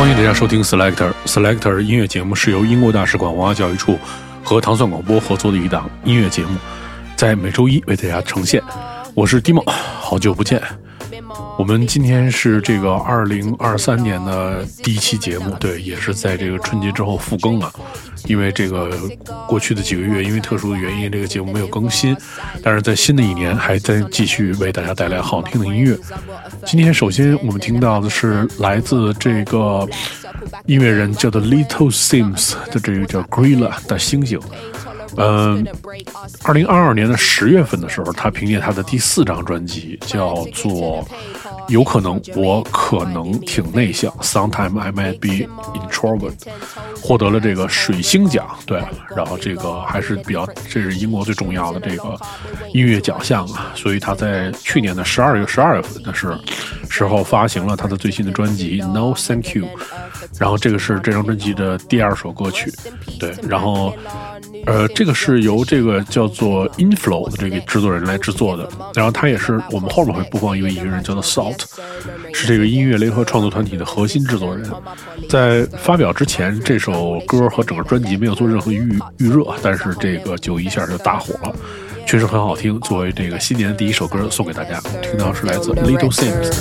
欢迎大家收听 Selector Selector 音乐节目，是由英国大使馆文化教育处和糖蒜广播合作的一档音乐节目，在每周一为大家呈现。我是 Dimo，好久不见。我们今天是这个二零二三年的第一期节目，对，也是在这个春节之后复更了。因为这个过去的几个月，因为特殊的原因，这个节目没有更新。但是在新的一年，还在继续为大家带来好听的音乐。今天首先我们听到的是来自这个音乐人叫做 Little Sims 的这个叫 Gorilla 的星星。嗯，二零二二年的十月份的时候，他凭借他的第四张专辑叫做。有可能我可能挺内向，Sometime I might be introvert，获得了这个水星奖，对，然后这个还是比较，这是英国最重要的这个音乐奖项啊，所以他在去年的十二月十二月份的是时候发行了他的最新的专辑 No Thank You，然后这个是这张专辑的第二首歌曲，对，然后。呃，这个是由这个叫做 Inflow 的这个制作人来制作的，然后他也是我们后面会播放一位音乐人叫做 Salt，是这个音乐联合创作团体的核心制作人。在发表之前，这首歌和整个专辑没有做任何预预热，但是这个就一下就大火了，确实很好听。作为这个新年的第一首歌送给大家，听到是来自 Little Sims 的。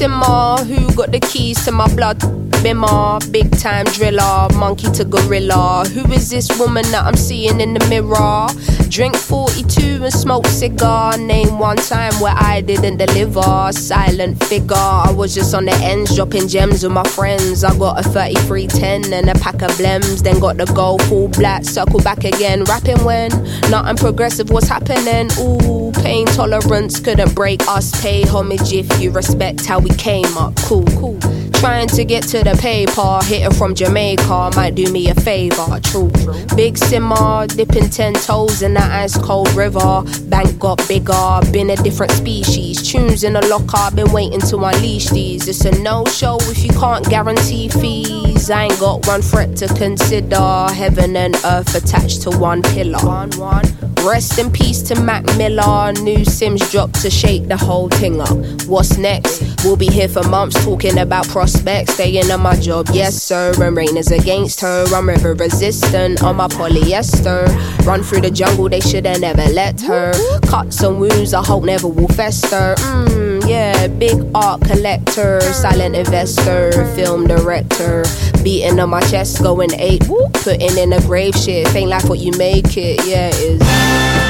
Simmer, who got the keys to my blood? Bimmer, big time driller, monkey to gorilla. Who is this woman that I'm seeing in the mirror? Drink 42 and smoke cigar. Name one time where I didn't deliver. Silent figure, I was just on the ends, dropping gems with my friends. I got a 3310 and a pack of blems. Then got the gold full black, circle back again. Rapping when nothing progressive was happening. Ooh, pain tolerance couldn't break us. Pay homage if you respect how we came up. Cool, cool. Trying to get to the paper, hitting from Jamaica might do me a favor. True, big simmer, dipping ten toes in that ice cold river. Bank got bigger, been a different species. Tunes in the locker, been waiting to unleash these. It's a no show if you can't guarantee fees. I ain't got one threat to consider. Heaven and earth attached to one pillar. One, one. Rest in peace to Mac Miller. New Sims dropped to shake the whole thing up. What's next? We'll be here for months talking about prospects. Staying on my job, yes sir. And rain is against her. I'm river resistant on my polyester. Run through the jungle, they should've never let her. Cuts and wounds, I hope never will fester. Mmm, yeah, big art collector, silent investor, film director. Beating on my chest, going eight. Putting in a grave shit. Ain't like what you make it, yeah, it is.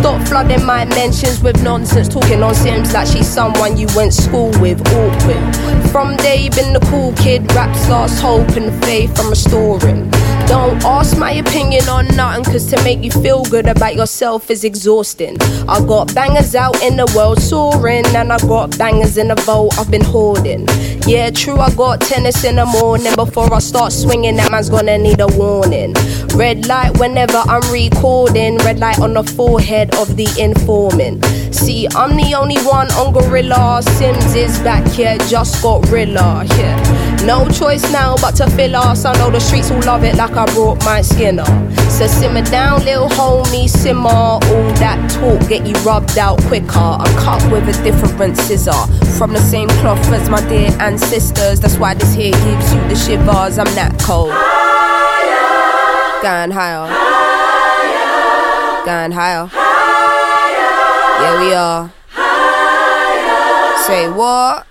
Stop flooding my mentions with nonsense, talking on Sims like she's someone you went school with. Awkward. From day, been the cool kid, raps lost hope and faith I'm restoring. Don't ask my opinion on nothing, cause to make you feel good about yourself is exhausting. I got bangers out in the world soaring, and I got bangers in the vault I've been hoarding. Yeah, true, I got tennis in the morning. Before I start swinging, that man's gonna need a warning. Red light whenever I'm recording, red light on the forehead of the informant. See, I'm the only one on Gorilla. Sims is back here, just got Rilla. Yeah. No choice now but to fill us. I know the streets will love it like I brought my skinner. So simmer down, little homie, simmer. All that talk get you rubbed out quicker. I'm cut with a different scissor. From the same cloth as my dear ancestors. That's why this here gives you the shivers. I'm that cold. Higher. Going higher. higher. Going higher. higher. Yeah, we are. Higher. Say what?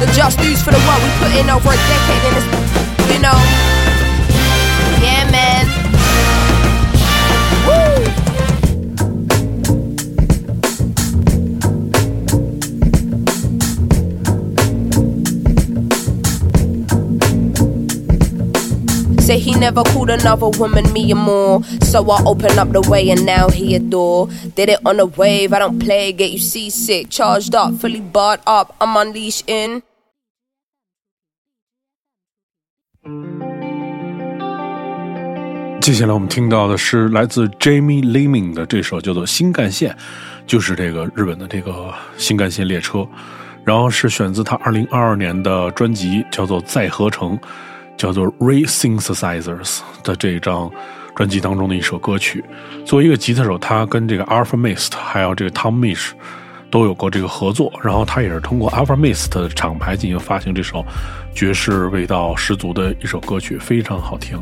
The just news for the work we put in over a decade and it's, you know. Yeah, man. Woo! Say he never called another woman me and more. So I open up the way and now he adore. Did it on a wave, I don't play, get you seasick. Charged up, fully barred up, I'm unleashing. 接下来我们听到的是来自 Jamie Liming 的这首叫做《新干线》，就是这个日本的这个新干线列车，然后是选自他二零二二年的专辑叫做《再合成》，叫做 Re-Synthesizers 的这一张专辑当中的一首歌曲。作为一个吉他手，他跟这个 Alpha Mist 还有这个 Tom Misch。都有过这个合作，然后他也是通过 Alpha Mist 的厂牌进行发行这首爵士味道十足的一首歌曲，非常好听，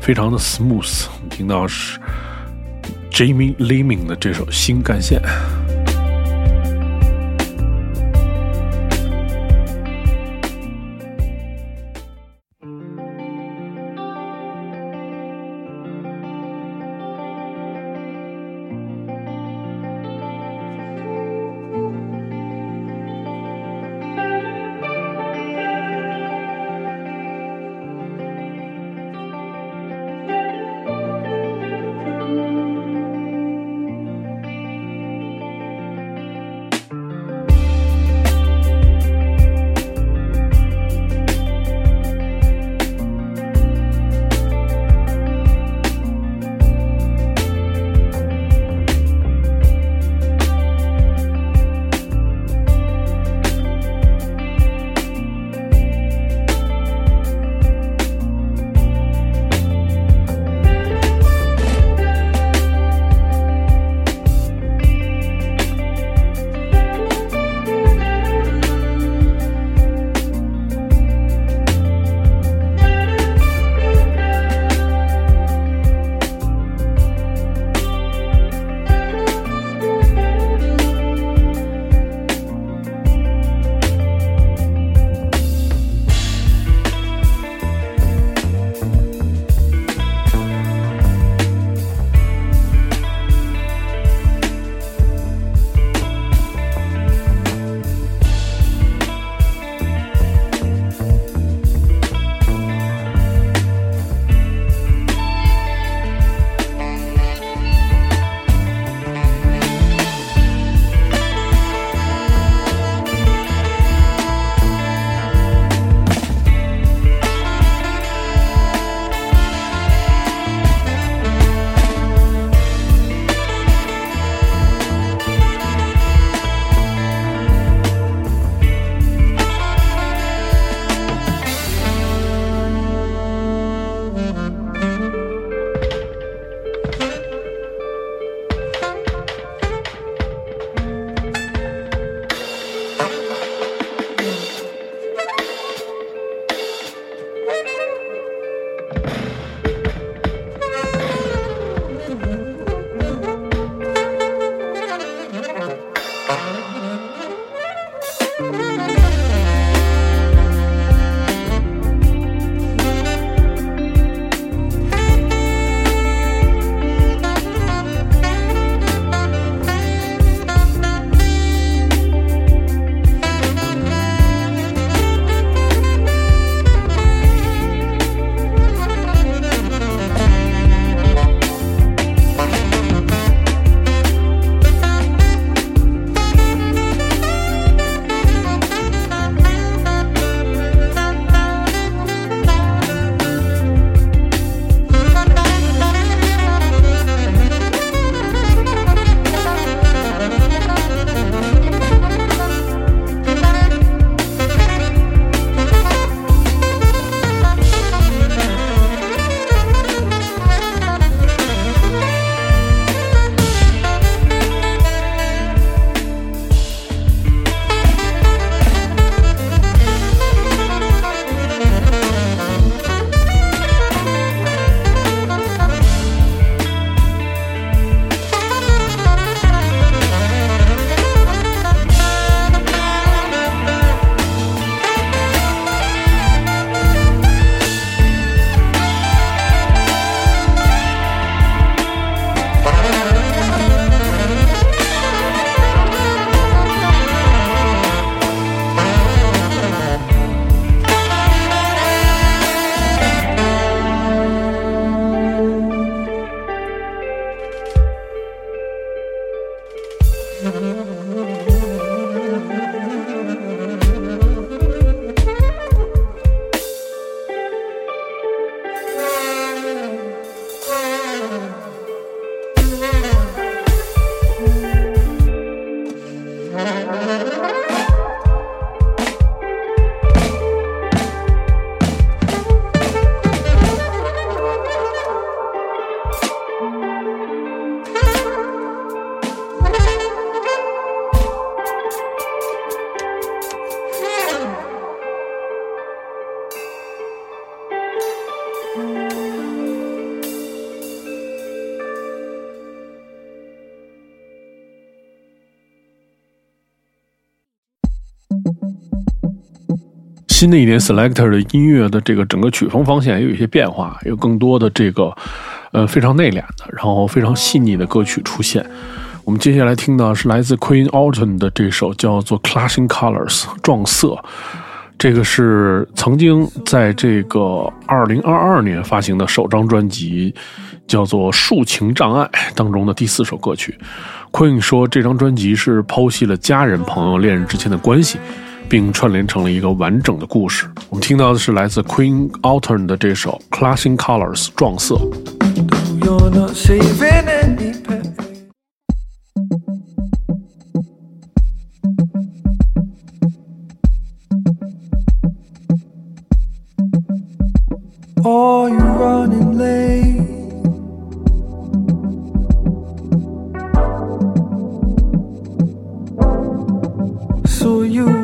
非常的 smooth。我们听到是 Jamie Liming 的这首《新干线》。新的一年，Selector 的音乐的这个整个曲风方向也有一些变化，有更多的这个呃非常内敛的，然后非常细腻的歌曲出现。我们接下来听到是来自 Queen Autumn 的这首叫做《Clashing Colors》撞色，这个是曾经在这个二零二二年发行的首张专辑叫做《抒情障碍》当中的第四首歌曲。Queen 说这张专辑是剖析了家人、朋友、恋人之间的关系。并串联成了一个完整的故事。我们听到的是来自 Queen Alton 的这首《Clashing Colors》撞色。Or you're you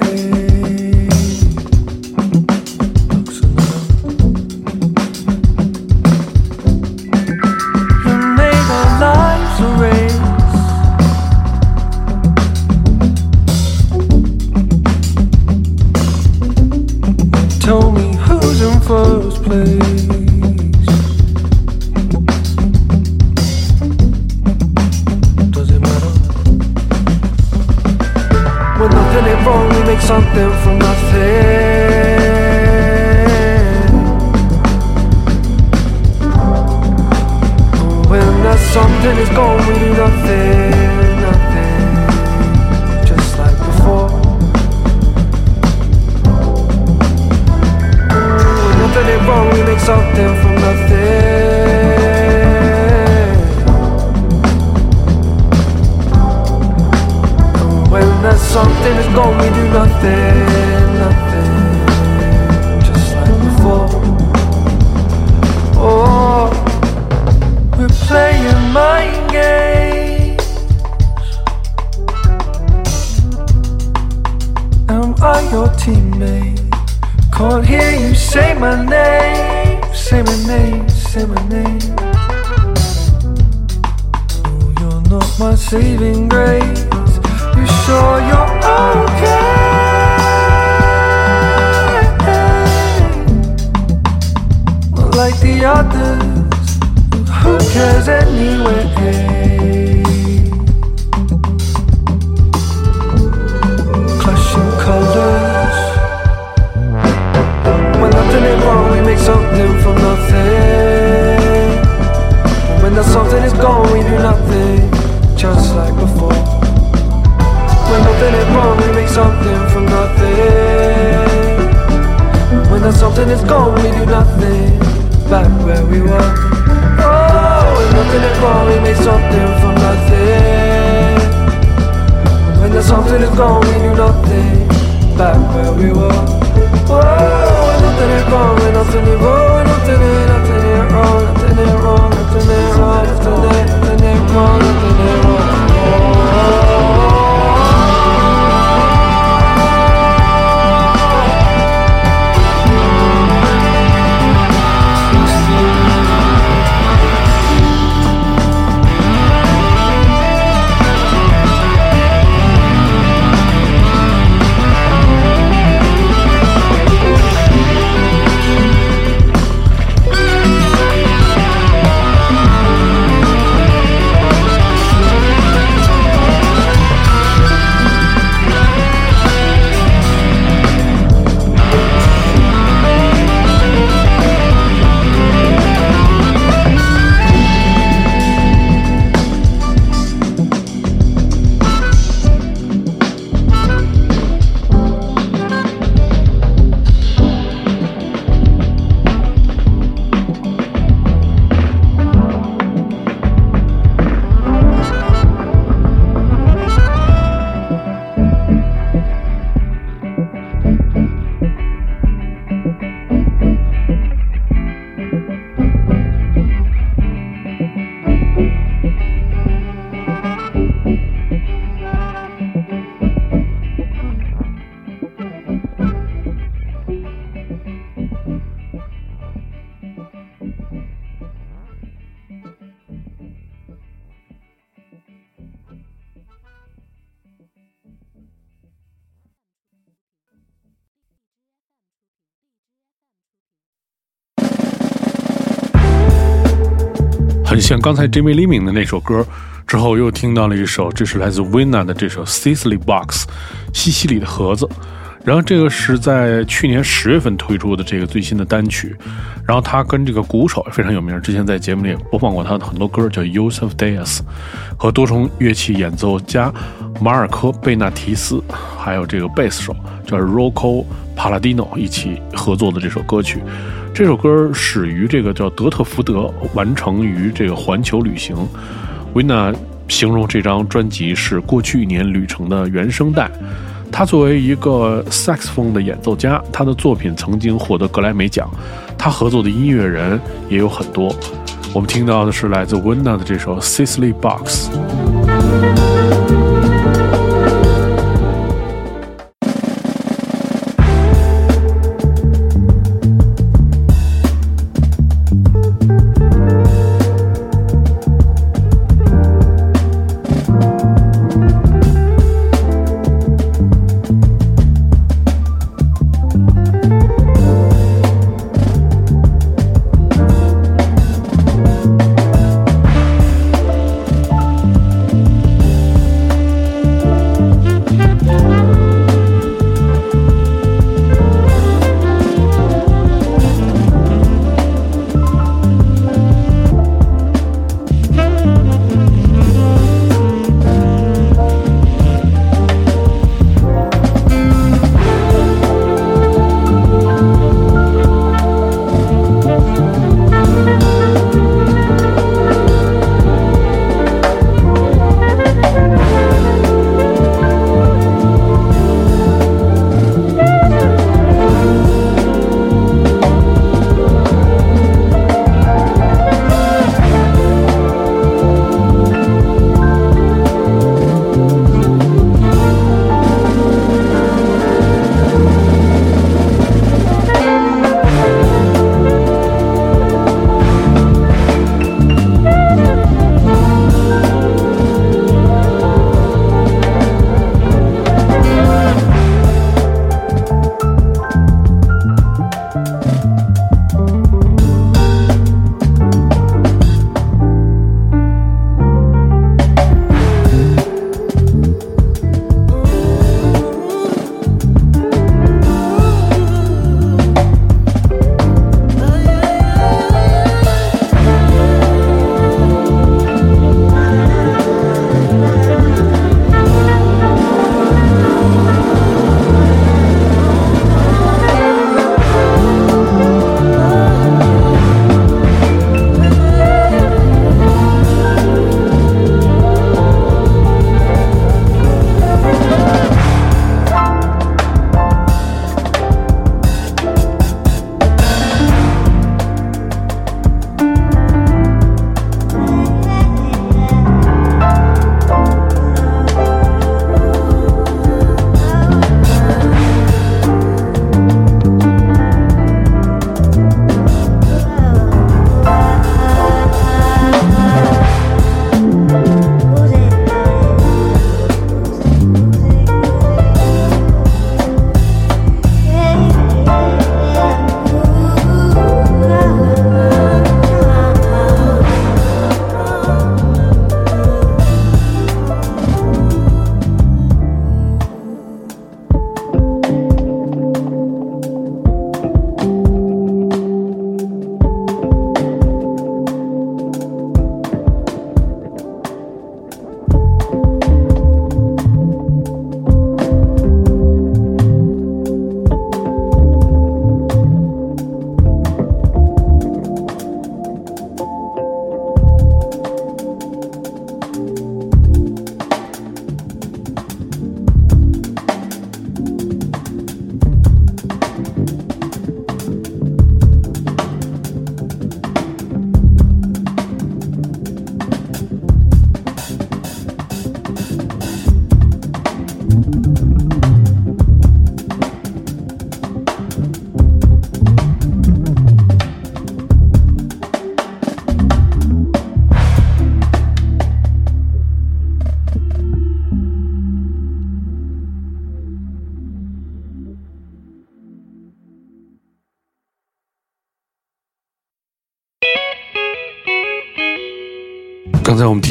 away. 很像刚才 Jimmy Lim 的那首歌之后，又听到了一首，这是来自 Winna 的这首 Sicily Box，西西里的盒子。然后这个是在去年十月份推出的这个最新的单曲。然后他跟这个鼓手非常有名，之前在节目里播放过他的很多歌，叫 Yusuf Dias，和多重乐器演奏家马尔科贝纳提斯，还有这个贝斯手叫 Rocco Palladino 一起合作的这首歌曲。这首歌始于这个叫德特福德，完成于这个环球旅行。维纳形容这张专辑是过去一年旅程的原声带。他作为一个萨克斯风的演奏家，他的作品曾经获得格莱美奖。他合作的音乐人也有很多。我们听到的是来自温娜的这首《Sicily Box》。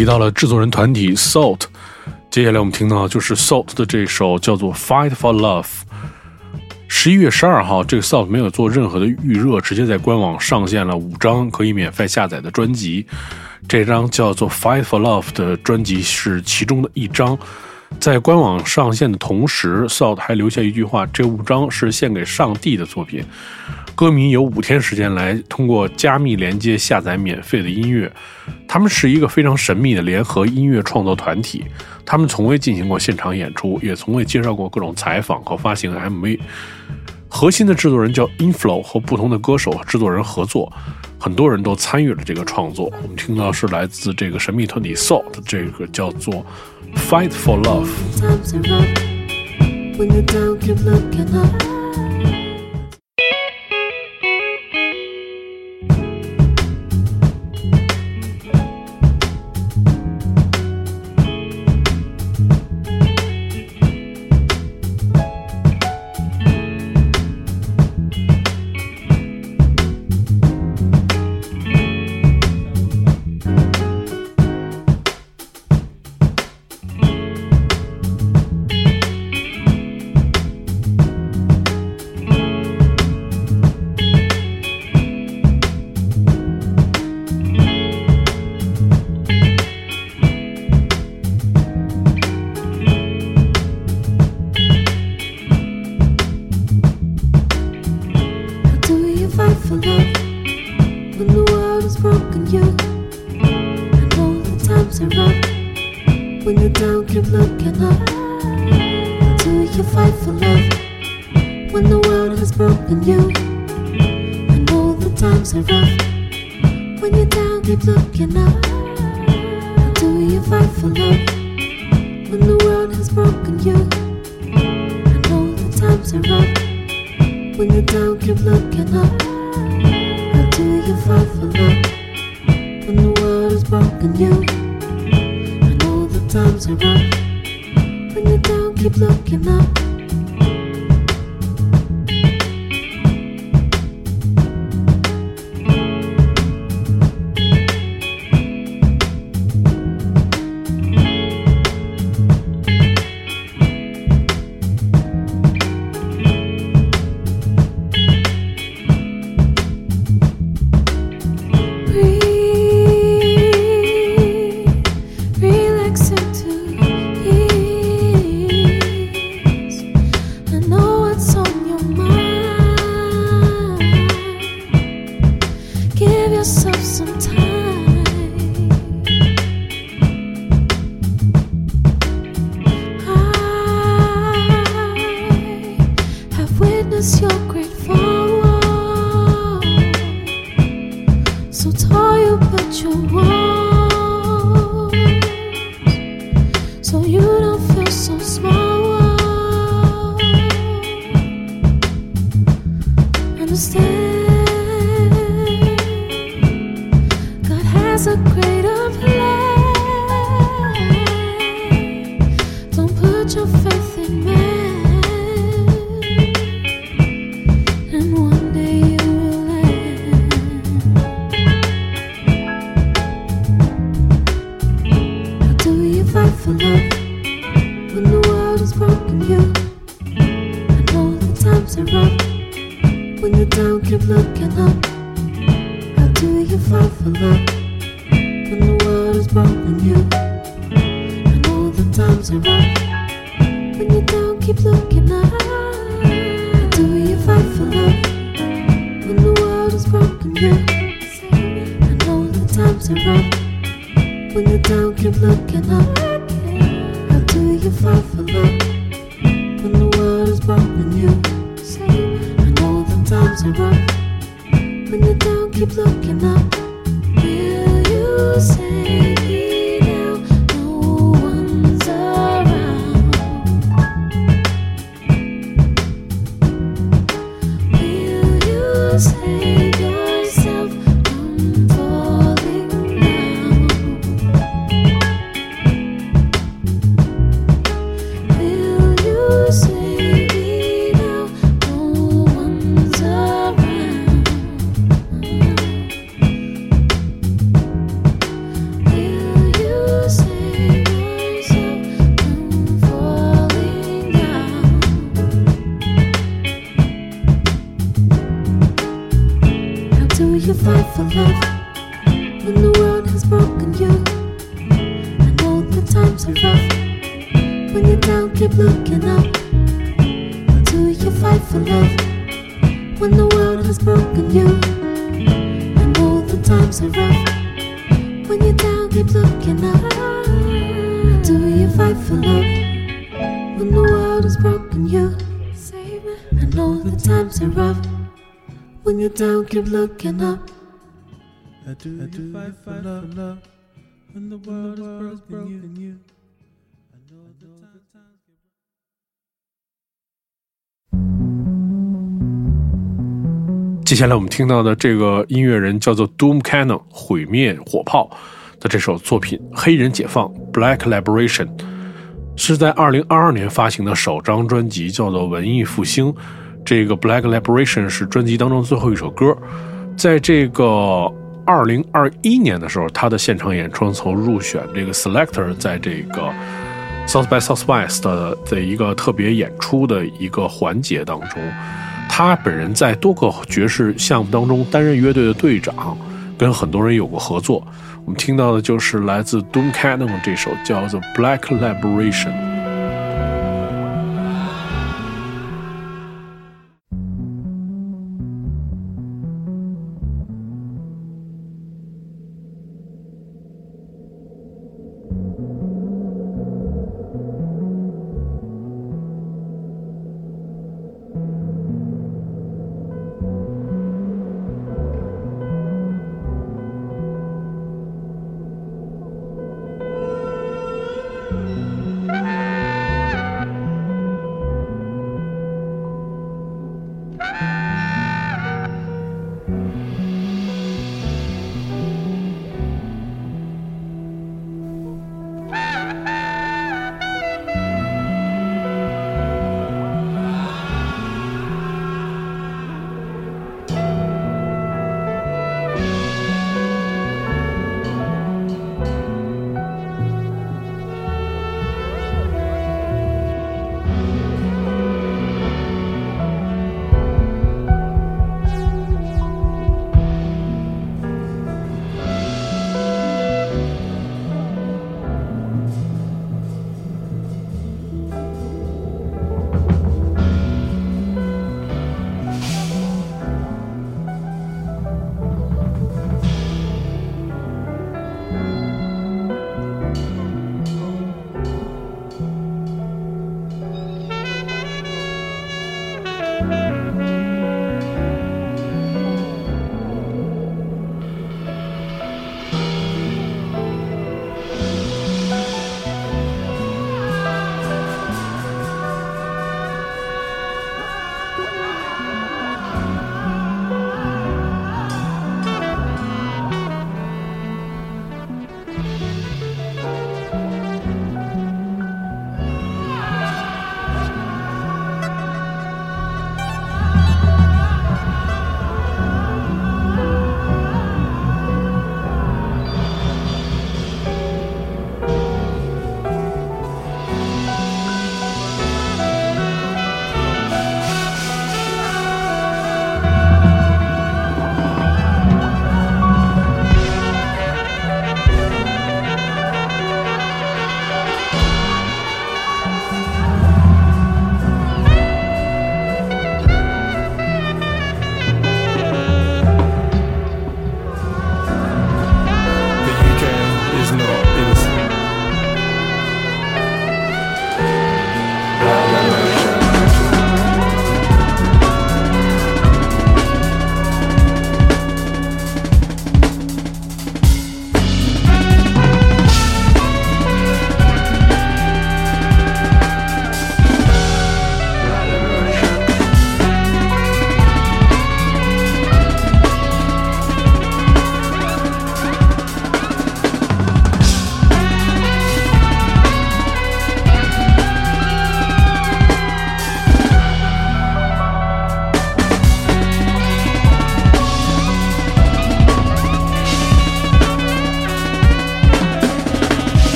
提到了制作人团体 Salt，接下来我们听到就是 Salt 的这首叫做《Fight for Love》。十一月十二号，这个 Salt 没有做任何的预热，直接在官网上线了五张可以免费下载的专辑。这张叫做《Fight for Love》的专辑是其中的一张。在官网上线的同时，Salt 还留下一句话：“这五张是献给上帝的作品。”歌迷有五天时间来通过加密连接下载免费的音乐。他们是一个非常神秘的联合音乐创作团体。他们从未进行过现场演出，也从未介绍过各种采访和发行 MV。核心的制作人叫 Inflow，和不同的歌手和制作人合作，很多人都参与了这个创作。我们听到是来自这个神秘团体 Salt，这个叫做。Fight for love. fight for love when the world is broken. You and all the times are right when you don't keep looking up. Do you fight for love when the world is broken? You and all the times are right when you keep looking up. How do you fight for love when the world is broken? You the times are when you don't keep looking up. Looking up. Do you fight for love when the world has broken you? I know the times are rough. When you're down, keep looking up. Do you fight for love when the world has broken you? I know the times are rough. When you're down, keep looking up. I do, I do fight, fight for love when the world has broken you. I 接下来我们听到的这个音乐人叫做 Doom Cannon 毁灭火炮的这首作品《黑人解放》（Black Liberation） 是在2022年发行的首张专辑，叫做《文艺复兴》。这个《Black Liberation》是专辑当中最后一首歌。在这个2021年的时候，他的现场演出曾入选这个 Selector 在这个 South by Southwest 的的一个特别演出的一个环节当中。他本人在多个爵士项目当中担任乐队的队长，跟很多人有过合作。我们听到的就是来自 Doom Cannon 这首叫做《Black Liberation》。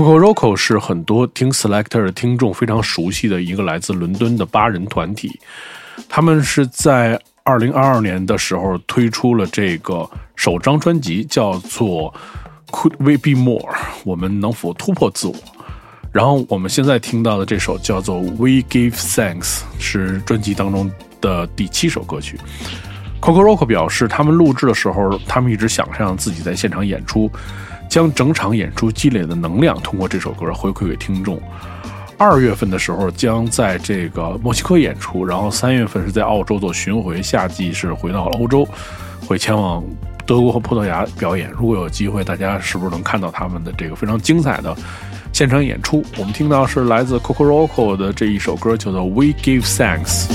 Coco Roco 是很多听 Selector 的听众非常熟悉的一个来自伦敦的八人团体。他们是在二零二二年的时候推出了这个首张专辑，叫做 Could We Be More？我们能否突破自我？然后我们现在听到的这首叫做 We Give Thanks，是专辑当中的第七首歌曲。Coco Roco 表示，他们录制的时候，他们一直想象自己在现场演出，将整场演出积累的能量通过这首歌回馈给听众。二月份的时候将在这个墨西哥演出，然后三月份是在澳洲做巡回，夏季是回到了欧洲，会前往德国和葡萄牙表演。如果有机会，大家是不是能看到他们的这个非常精彩的现场演出？我们听到是来自 Coco Roco 的这一首歌，叫做《We Give Thanks》。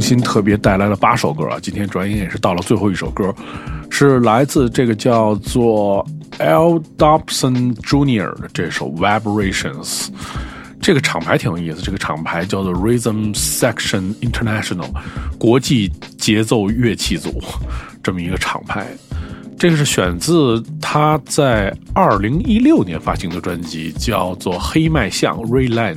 新特别带来了八首歌啊，今天转眼也是到了最后一首歌，是来自这个叫做 L. Dobson Jr. 的这首 Vibrations。这个厂牌挺有意思，这个厂牌叫做 Rhythm Section International，国际节奏乐器组。这么一个厂牌。这个是选自他在二零一六年发行的专辑，叫做《黑麦巷 Rayland》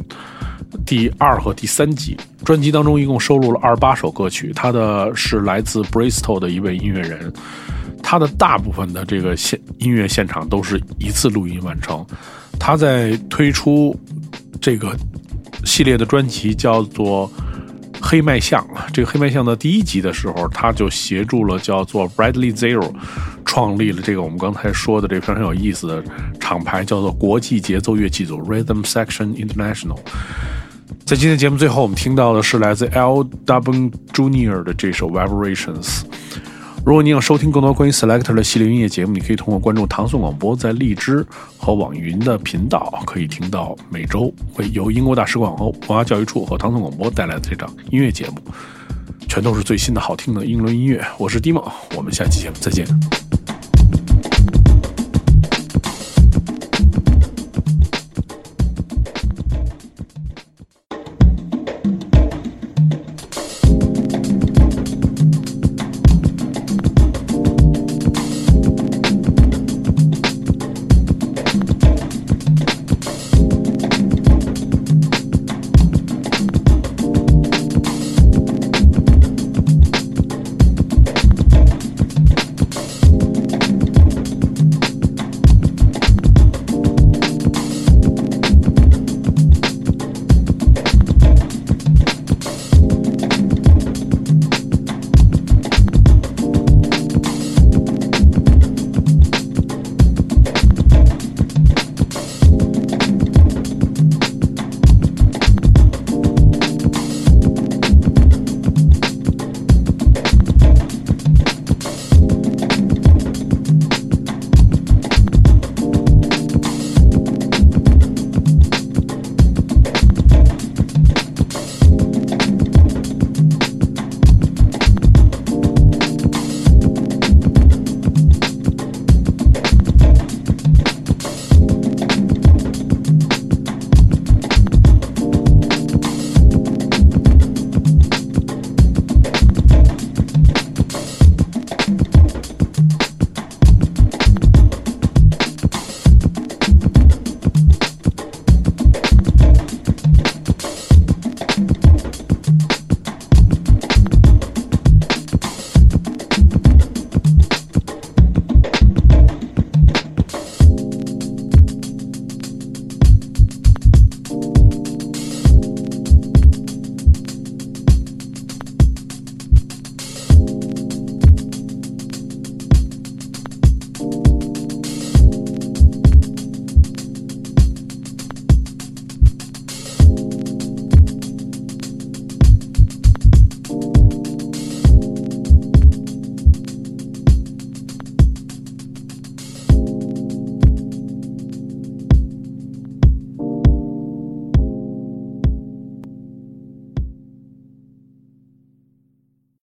第二和第三集。专辑当中一共收录了二十八首歌曲，他的是来自 Bristol 的一位音乐人，他的大部分的这个现音乐现场都是一次录音完成。他在推出这个系列的专辑叫做。黑麦巷，这个黑麦巷的第一集的时候，他就协助了叫做 Bradley Zero，创立了这个我们刚才说的这非常有意思的厂牌，叫做国际节奏乐器组 Rhythm Section International。在今天节目最后，我们听到的是来自 L. W. Junior 的这首 Vibrations。如果你想收听更多关于 Selector 的系列音乐节目，你可以通过关注唐宋广播在荔枝和网易云的频道，可以听到每周会由英国大使馆和文化教育处和唐宋广播带来的这档音乐节目，全都是最新的好听的英伦音乐。我是 Dimo，我们下期节目再见。